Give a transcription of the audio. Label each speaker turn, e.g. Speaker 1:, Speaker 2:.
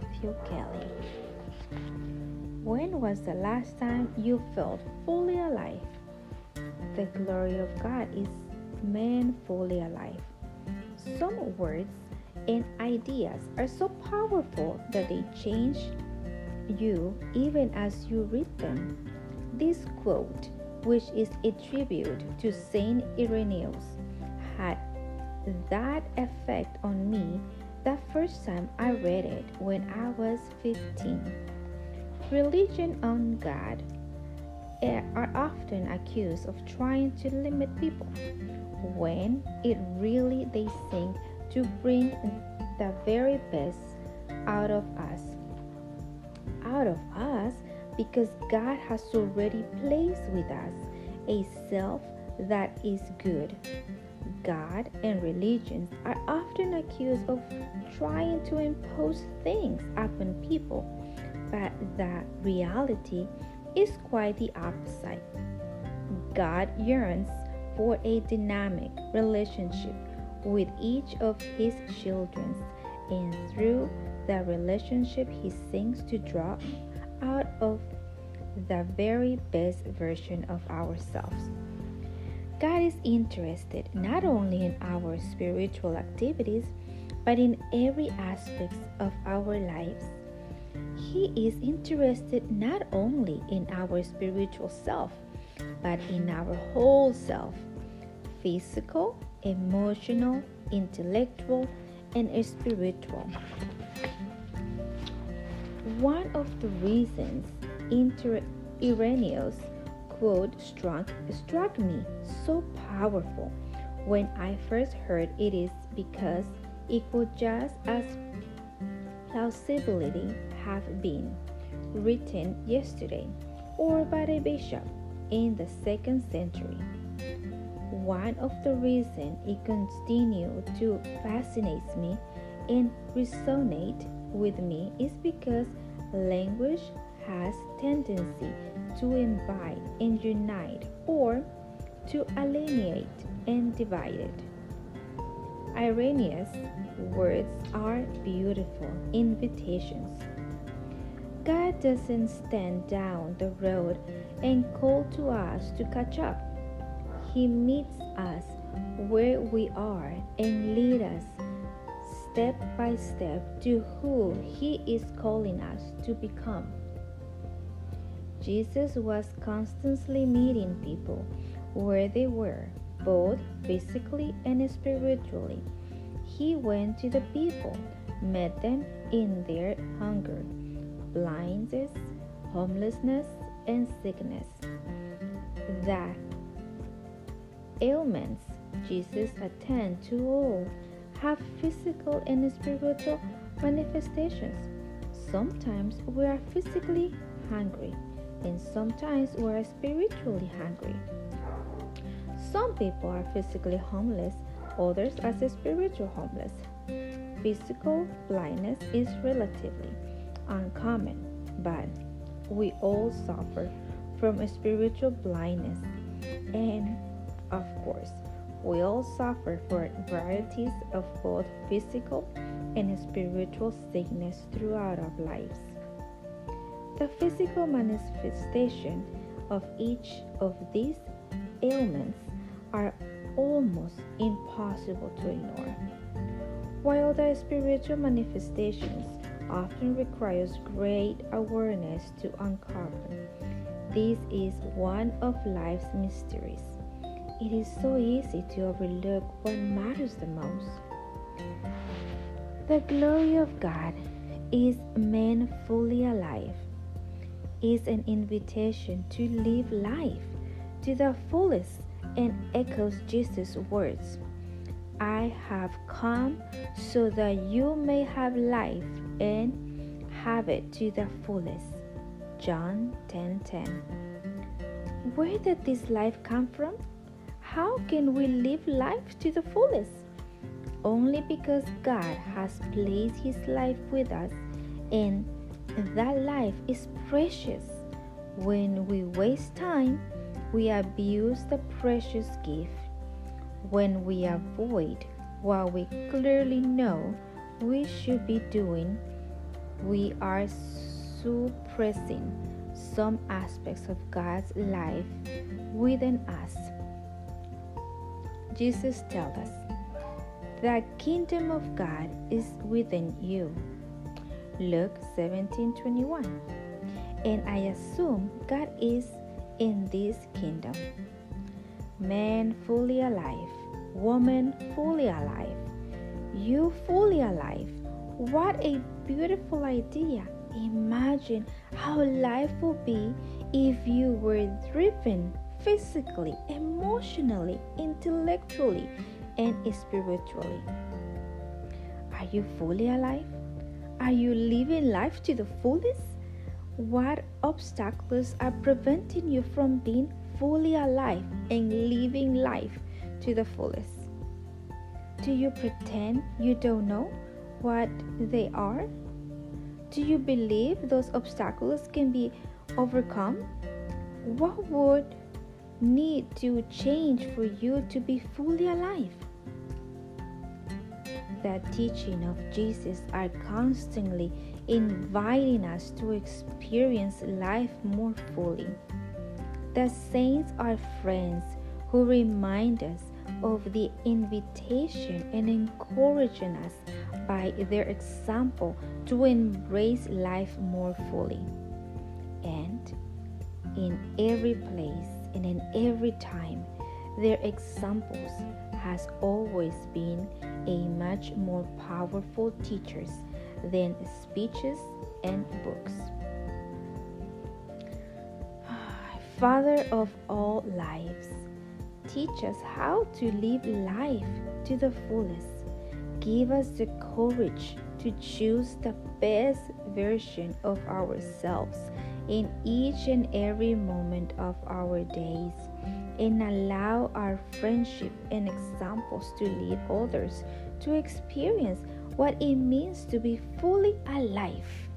Speaker 1: Matthew Kelly. When was the last time you felt fully alive? The glory of God is man fully alive. Some words and ideas are so powerful that they change you even as you read them. This quote, which is a tribute to Saint Irenaeus, had that effect on me the first time I read it when I was 15. Religion on God are often accused of trying to limit people when it really they seek to bring the very best out of us. Out of us because God has already placed with us a self that is good. God and religions are often accused of trying to impose things upon people, but the reality is quite the opposite. God yearns for a dynamic relationship with each of his children, and through the relationship, he seeks to draw out of the very best version of ourselves. God is interested not only in our spiritual activities, but in every aspect of our lives. He is interested not only in our spiritual self, but in our whole self physical, emotional, intellectual, and spiritual. One of the reasons Inter- Irenaeus quote struck, struck me so powerful when I first heard it is because it could just as plausibly have been written yesterday or by a bishop in the second century. One of the reasons it continued to fascinate me and resonate with me is because language has tendency to invite and unite or to alienate and divide it. Irenaeus' words are beautiful invitations. God doesn't stand down the road and call to us to catch up. He meets us where we are and leads us step by step to who He is calling us to become. Jesus was constantly meeting people where they were, both physically and spiritually. He went to the people, met them in their hunger, blindness, homelessness, and sickness. That ailments Jesus attended to all have physical and spiritual manifestations. Sometimes we are physically hungry, and sometimes we are spiritually hungry. Some people are physically homeless, others are spiritual homeless. Physical blindness is relatively uncommon, but we all suffer from spiritual blindness. And of course, we all suffer from varieties of both physical and spiritual sickness throughout our lives. The physical manifestation of each of these ailments are almost impossible to ignore. While the spiritual manifestations often requires great awareness to uncover, this is one of life's mysteries. It is so easy to overlook what matters the most. The glory of God is man fully alive, is an invitation to live life to the fullest and echoes Jesus' words I have come so that you may have life and have it to the fullest. John 10:10. 10, 10. Where did this life come from? How can we live life to the fullest? Only because God has placed his life with us and that life is precious. When we waste time, we abuse the precious gift. When we avoid what we clearly know we should be doing, we are suppressing some aspects of God's life within us. Jesus tells us, the kingdom of God is within you. Luke 17:21. And I assume God is in this kingdom. Man fully alive, woman fully alive, you fully alive. What a beautiful idea. Imagine how life would be if you were driven physically, emotionally, intellectually, and spiritually. Are you fully alive? Are you living life to the fullest? What obstacles are preventing you from being fully alive and living life to the fullest? Do you pretend you don't know what they are? Do you believe those obstacles can be overcome? What would need to change for you to be fully alive? The teaching of Jesus are constantly inviting us to experience life more fully. The saints are friends who remind us of the invitation and encouraging us by their example to embrace life more fully. And in every place and in every time, their examples has always been a much more powerful teacher than speeches and books. Father of all lives, teach us how to live life to the fullest. Give us the courage to choose the best version of ourselves in each and every moment of our days and allow our friendship and examples to lead others to experience what it means to be fully alive.